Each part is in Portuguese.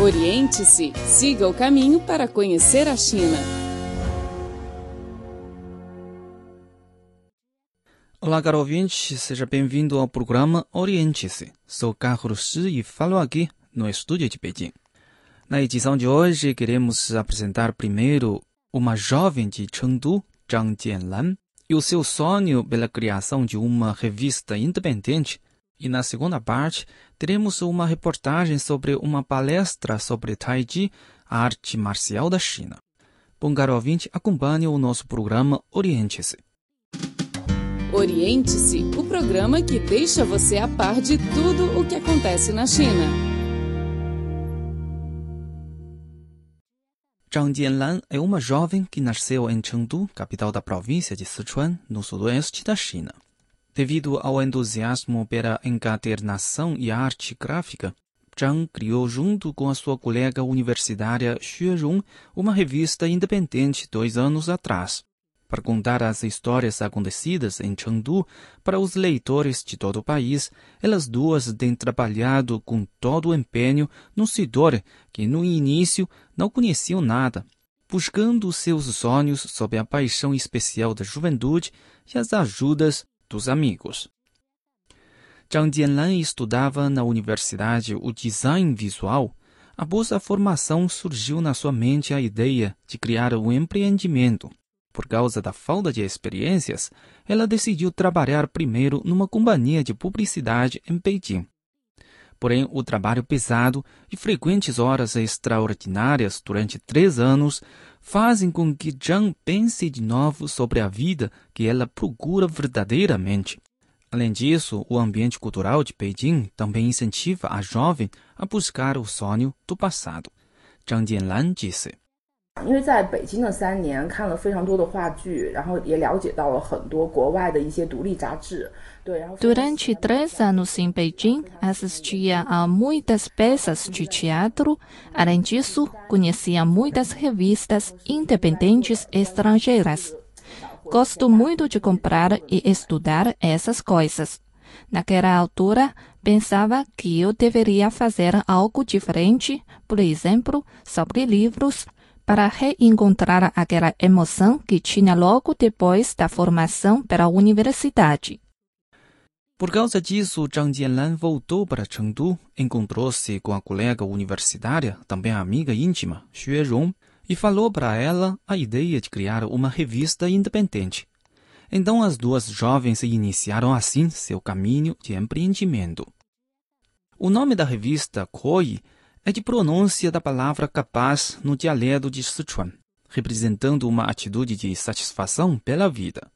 Oriente-se, siga o caminho para conhecer a China. Olá, caro ouvinte, seja bem-vindo ao programa Oriente-se. Sou Carlos Shi e falo aqui no estúdio de Pequim. Na edição de hoje, queremos apresentar primeiro uma jovem de Chengdu, Zhang Jianlan, e o seu sonho pela criação de uma revista independente e na segunda parte, teremos uma reportagem sobre uma palestra sobre Taiji, a arte marcial da China. Bom, caro ouvinte, acompanhe o nosso programa Oriente-se. Oriente-se, o programa que deixa você a par de tudo o que acontece na China. Zhang Jianlan é uma jovem que nasceu em Chengdu, capital da província de Sichuan, no sudoeste da China. Devido ao entusiasmo pela encadernação e arte gráfica, Zhang criou junto com a sua colega universitária Xue Rong uma revista independente dois anos atrás, para contar as histórias acontecidas em Chengdu para os leitores de todo o país. Elas duas têm trabalhado com todo o empenho no setor que no início não conheciam nada, buscando seus sonhos sob a paixão especial da juventude e as ajudas dos amigos. Zhang Jianlan estudava na universidade o design visual. Após a formação, surgiu na sua mente a ideia de criar um empreendimento. Por causa da falta de experiências, ela decidiu trabalhar primeiro numa companhia de publicidade em Beijing. Porém, o trabalho pesado e frequentes horas extraordinárias durante três anos fazem com que Zhang pense de novo sobre a vida que ela procura verdadeiramente. Além disso, o ambiente cultural de Beijing também incentiva a jovem a buscar o sonho do passado. Zhang Jianlan disse. 因为在北京的三年，看了非常多的话剧，然后也了解到了很多国外的一些独立杂志。对，然后 Durante três anos em Beijing, assistia a muitas peças de teatro. Além disso, conhecia muitas revistas independentes estrangeiras. Gosto muito de comprar e estudar essas coisas. Naquela altura, pensava que eu deveria fazer algo diferente, por exemplo, sobre livros, para reencontrar aquela emoção que tinha logo depois da formação pela universidade. Por causa disso, Zhang Jianlan voltou para Chengdu, encontrou-se com a colega universitária, também amiga íntima, Xue Rong, e falou para ela a ideia de criar uma revista independente. Então as duas jovens iniciaram assim seu caminho de empreendimento. O nome da revista Koi é de pronúncia da palavra capaz no dialeto de Sichuan, representando uma atitude de satisfação pela vida.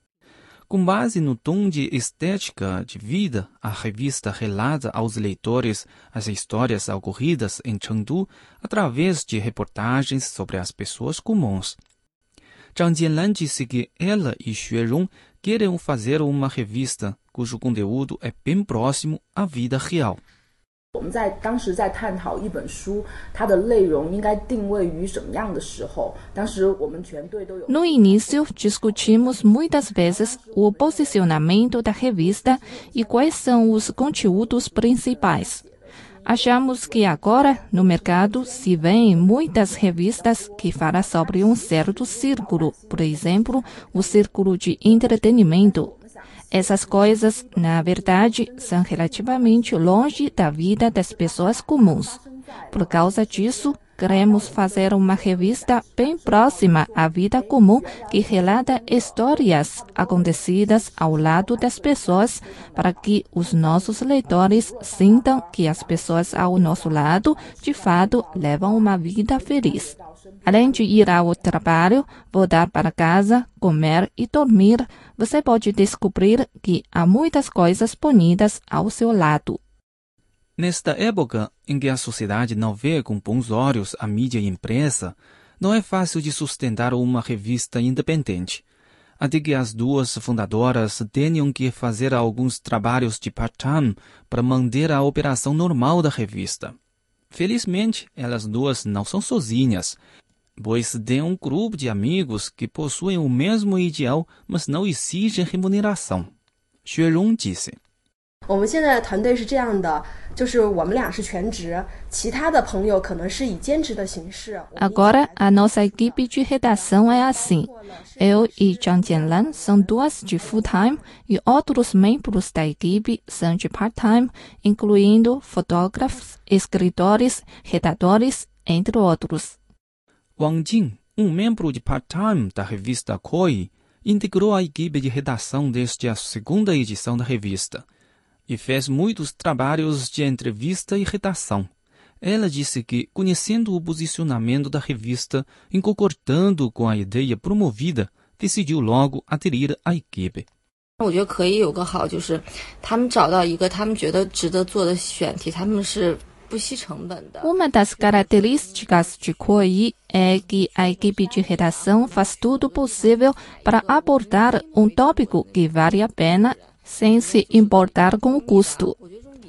Com base no tom de estética de vida, a revista relata aos leitores as histórias ocorridas em Chengdu através de reportagens sobre as pessoas comuns. Zhang Jianlan disse que ela e Xue Rong querem fazer uma revista cujo conteúdo é bem próximo à vida real. 我们在当时在探讨一本书，它的内容应该定位于什么样的时候？当时我们全队都有。 No início, discutimos muitas vezes o posicionamento da revista e quais são os conteúdos principais. Achamos que agora, no mercado, se vêem muitas revistas que falam sobre um certo círculo, por exemplo, o círculo de entretenimento. essas coisas, na verdade, são relativamente longe da vida das pessoas comuns. Por causa disso, queremos fazer uma revista bem próxima à vida comum que relata histórias acontecidas ao lado das pessoas para que os nossos leitores sintam que as pessoas ao nosso lado, de fato, levam uma vida feliz. Além de ir ao trabalho, voltar para casa, comer e dormir, você pode descobrir que há muitas coisas bonitas ao seu lado. Nesta época em que a sociedade não vê com bons olhos a mídia impressa, não é fácil de sustentar uma revista independente. Até que as duas fundadoras tenham que fazer alguns trabalhos de part-time para manter a operação normal da revista. Felizmente, elas duas não são sozinhas, pois têm um grupo de amigos que possuem o mesmo ideal, mas não exigem remuneração. Xue Rong disse 我们现在的团队是这样的，就是我们俩是全职，其他的朋友可能是以兼职的形式。 Agora, a nossa equipe de redação é assim. Eu e Zhang Jianlan são duas de full-time e outros membros da equipe são de part-time, incluindo fotógrafos, escritores, redatores, entre outros. Wang Jin, um membro de part-time da revista Koi, integrou a equipe de redação desde a segunda edição da revista e fez muitos trabalhos de entrevista e redação. Ela disse que, conhecendo o posicionamento da revista e concordando com a ideia promovida, decidiu logo aderir à equipe. 我觉得可以有个好，就是他们找到一个他们觉得值得做的选题，他们是不惜成本的。 Uma das características de COI é que a equipe de redação faz tudo possível para abordar um tópico que vale a pena sem se importar com o custo.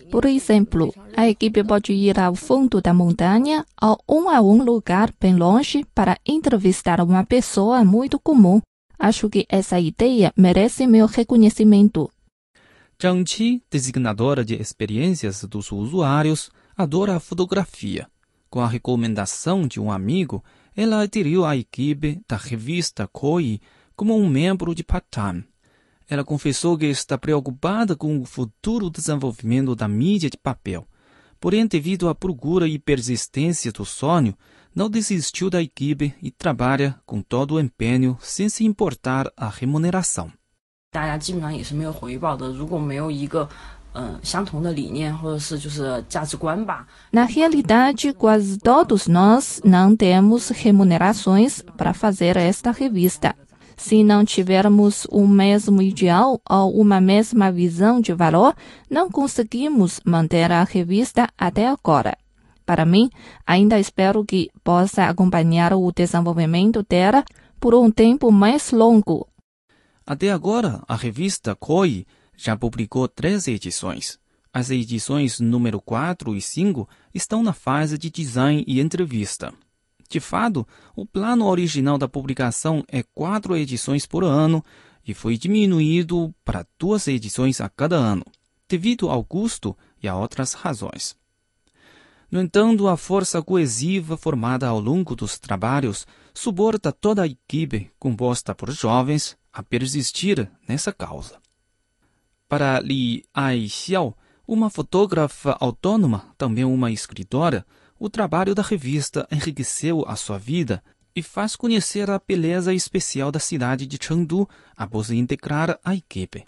Por exemplo, a equipe pode ir ao fundo da montanha ou um a um lugar bem longe para entrevistar uma pessoa muito comum. Acho que essa ideia merece meu reconhecimento. Zhang Qi, designadora de experiências dos usuários, adora a fotografia. Com a recomendação de um amigo, ela aderiu à equipe da revista Koi como um membro de part-time. Ela confessou que está preocupada com o futuro desenvolvimento da mídia de papel. Porém, devido à procura e persistência do sonho, não desistiu da equipe e trabalha com todo o empenho sem se importar a remuneração. 大家基本上也是没有回报的。如果没有一个嗯、呃相同的理念或者是就是价值观吧， Na realidade, quase todos nós não temos remunerações para fazer esta revista. Se não tivermos o mesmo ideal ou uma mesma visão de valor, não conseguimos manter a revista até agora. Para mim, ainda espero que possa acompanhar o desenvolvimento dela por um tempo mais longo. Até agora, a revista Koi já publicou três edições. As edições número 4 e 5 estão na fase de design e entrevista. De fato, o plano original da publicação é quatro edições por ano e foi diminuído para duas edições a cada ano, devido ao custo e a outras razões. No entanto, a força coesiva formada ao longo dos trabalhos suporta toda a equipe composta por jovens a persistir nessa causa. Para Li Aixiao, uma fotógrafa autônoma, também uma escritora, o trabalho da revista enriqueceu a sua vida e faz conhecer a beleza especial da cidade de Chengdu após integrar a equipe.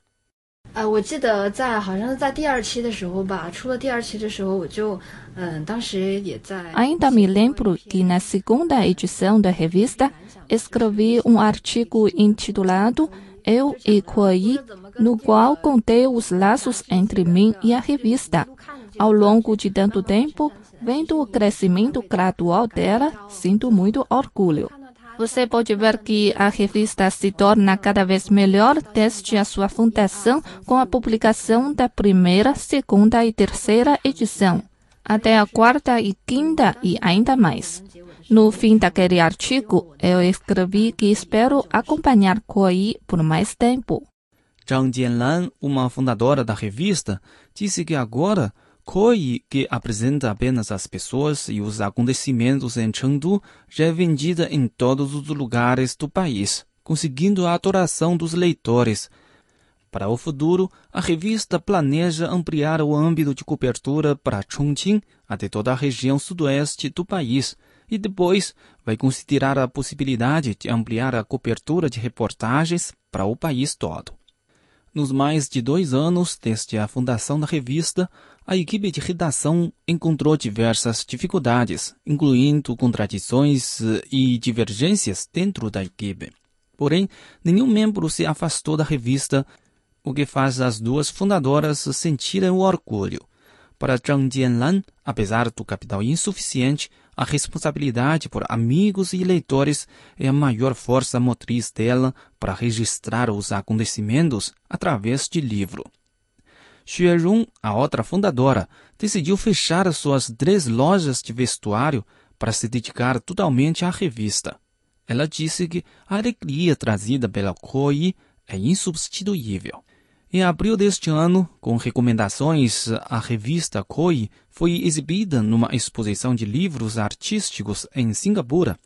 呃，我记得在好像是在第二期的时候吧，出了第二期的时候，我就嗯，当时也在。 Ainda me lembro que na segunda edição da revista escrevi um artigo intitulado Eu e Koi, no qual contei os laços entre mim e a revista. Ao longo de tanto tempo, vendo o crescimento gradual dela, sinto muito orgulho. Você pode ver que a revista se torna cada vez melhor desde a sua fundação com a publicação da primeira, segunda e terceira edição, até a quarta e quinta e ainda mais. No fim daquele artigo, eu escrevi que espero acompanhar Koi por mais tempo. Zhang Jianlan, uma fundadora da revista, disse que agora Koi, que apresenta apenas as pessoas e os acontecimentos em Chengdu, já é vendida em todos os lugares do país, conseguindo a adoração dos leitores. Para o futuro, a revista planeja ampliar o âmbito de cobertura para Chongqing até toda a região sudoeste do país e depois vai considerar a possibilidade de ampliar a cobertura de reportagens para o país todo. Nos mais de dois anos desde a fundação da revista, a equipe de redação encontrou diversas dificuldades, incluindo contradições e divergências dentro da equipe. Porém, nenhum membro se afastou da revista, o que faz as duas fundadoras sentirem o orgulho. Para Zhang Jianlan, apesar do capital insuficiente, a responsabilidade por amigos e leitores é a maior força motriz dela para registrar os acontecimentos através de livro. Xue Rong, a outra fundadora, decidiu fechar suas três lojas de vestuário para se dedicar totalmente à revista. Ela disse que a alegria trazida pela Koi é insubstituível. Em abril deste ano, com recomendações, a revista Koi foi exibida numa exposição de livros artísticos em Singapura.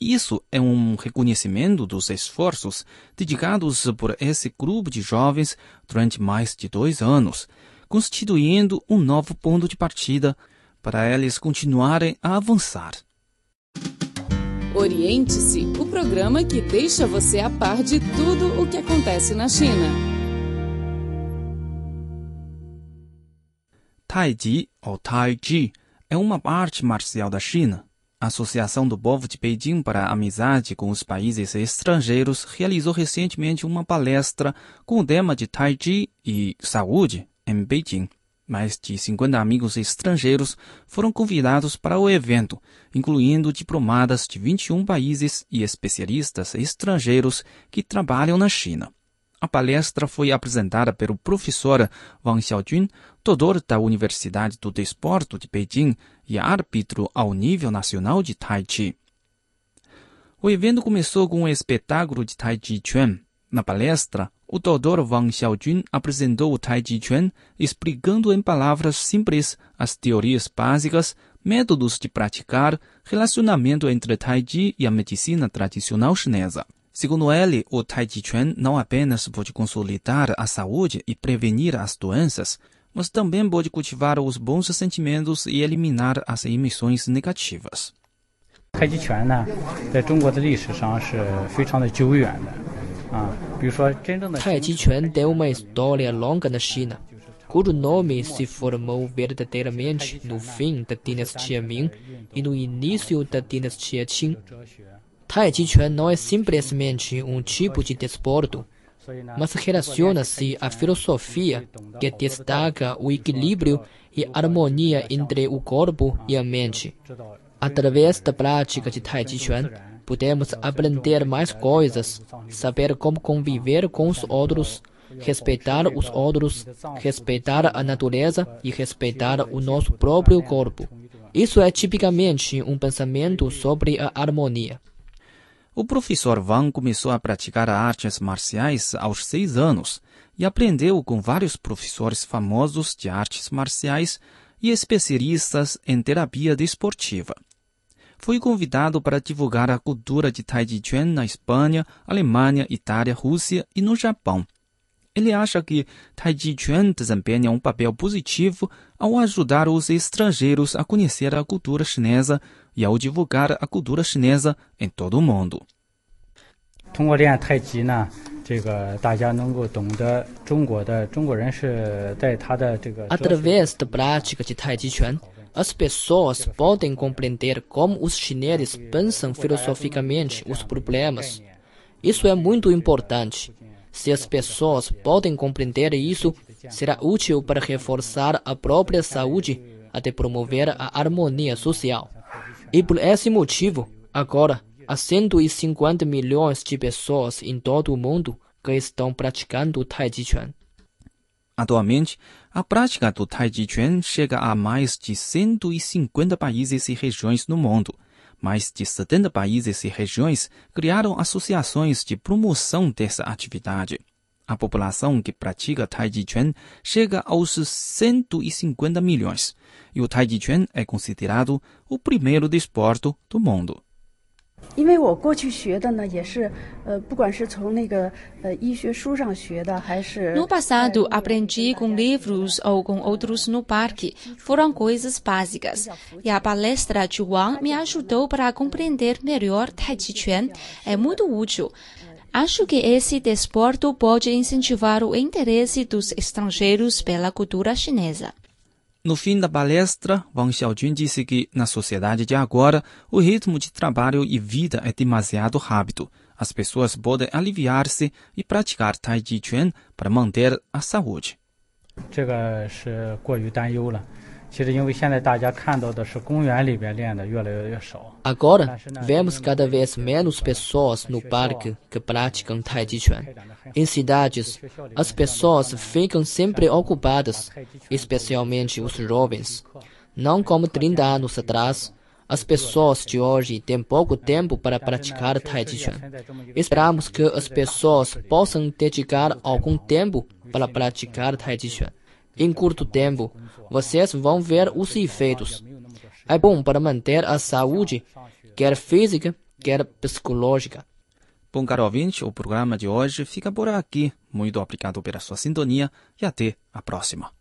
Isso é um reconhecimento dos esforços dedicados por esse grupo de jovens durante mais de dois anos, constituindo um novo ponto de partida para eles continuarem a avançar. Oriente-se, o programa que deixa você a par de tudo o que acontece na China. Taiji, ou Taiji, é uma arte marcial da China. A Associação do Povo de Beijing para a Amizade com os Países Estrangeiros realizou recentemente uma palestra com o tema de Taiji e Saúde em Beijing. Mais de 50 amigos estrangeiros foram convidados para o evento, incluindo diplomadas de 21 países e especialistas estrangeiros que trabalham na China. A palestra foi apresentada pelo professor Wang Xiaojun, doutor da Universidade do Desporto de Beijing e árbitro ao nível nacional de Tai Chi. O evento começou com um espetáculo de Tai Chi Chuan. Na palestra, o doutor Wang Xiaojun apresentou o Tai Chi Chuan, explicando em palavras simples as teorias básicas, métodos de praticar, relacionamento entre Tai Chi e a medicina tradicional chinesa. Segundo ele, o Tai Chi Chuan não apenas pode consolidar a saúde e prevenir as doenças, mas também pode cultivar os bons sentimentos e eliminar as emoções negativas. 太极拳呢，在中国的历史上是非常的久远的啊。比如说，真正的 Tai Chi Chuan tem uma história longa na China, cujo nome se formou verdadeiramente no fim da dinastia Ming e no início da dinastia Qing. Tai Chi Chuan não é simplesmente um tipo de desporto, mas relaciona-se à filosofia que destaca o equilíbrio e harmonia entre o corpo e a mente. Através da prática de Tai Chi Chuan, podemos aprender mais coisas, saber como conviver com os outros, respeitar os outros, respeitar a natureza e respeitar o nosso próprio corpo. Isso é tipicamente um pensamento sobre a harmonia. O professor Wang começou a praticar artes marciais aos seis anos e aprendeu com vários professores famosos de artes marciais e especialistas em terapia desportiva. Foi convidado para divulgar a cultura de Tai Chi Chuan na Espanha, Alemanha, Itália, Rússia e no Japão. Ele acha que Tai Chi Chuan desempenha um papel positivo ao ajudar os estrangeiros a conhecer a cultura chinesa e ao divulgar a cultura chinesa em todo o mundo. 通过练太极呢，这个大家能够懂得中国的中国人是在他的这个 Através da prática de Tai Chi Chuan, as pessoas podem compreender como os chineses pensam filosoficamente os problemas. Isso é muito importante. Se as pessoas podem compreender isso, será útil para reforçar a própria saúde até promover a harmonia social. E por esse motivo, agora, há 150 milhões de pessoas em todo o mundo que estão praticando Tai Chi Chuan. Atualmente, a prática do Tai Chi Chuan chega a mais de 150 países e regiões no mundo. Mais de 70 países e regiões criaram associações de promoção dessa atividade. A população que pratica Tai Chi Chuan chega aos 150 milhões, e o Tai Chi Chuan é considerado o primeiro desporto do mundo 因为我过去学的呢，也是，呃，不管是从那个呃医学书上学的，还是 No passado, aprendi com livros ou com outros no parque. Foram coisas básicas. E a palestra de Wang me ajudou para compreender melhor Tai Chi Chuan. É muito útil. Acho que esse desporto pode incentivar o interesse dos estrangeiros pela cultura chinesa. No fim da palestra, Wang Xiaojun disse que, na sociedade de agora, o ritmo de trabalho e vida é demasiado rápido. As pessoas podem aliviar-se e praticar Tai Chi Chuan para manter a saúde. 这个是过于担忧了。 其实，因为现在大家看到的是公园里边练的越来越少。 Agora, vemos cada vez menos pessoas no parque que praticam Tai Chi Chuan. Em cidades, as pessoas ficam sempre ocupadas, especialmente os jovens. Não como 30 anos atrás, As pessoas de hoje têm pouco tempo para praticar Tai Chi Chuan. Esperamos que as pessoas possam dedicar algum tempo para praticar Tai Chi Chuan. Em curto tempo, vocês vão ver os efeitos. É bom para manter a saúde, quer física, quer psicológica. Bom, caro ouvinte, o programa de hoje fica por aqui. Muito obrigado pela sua sintonia e até a próxima.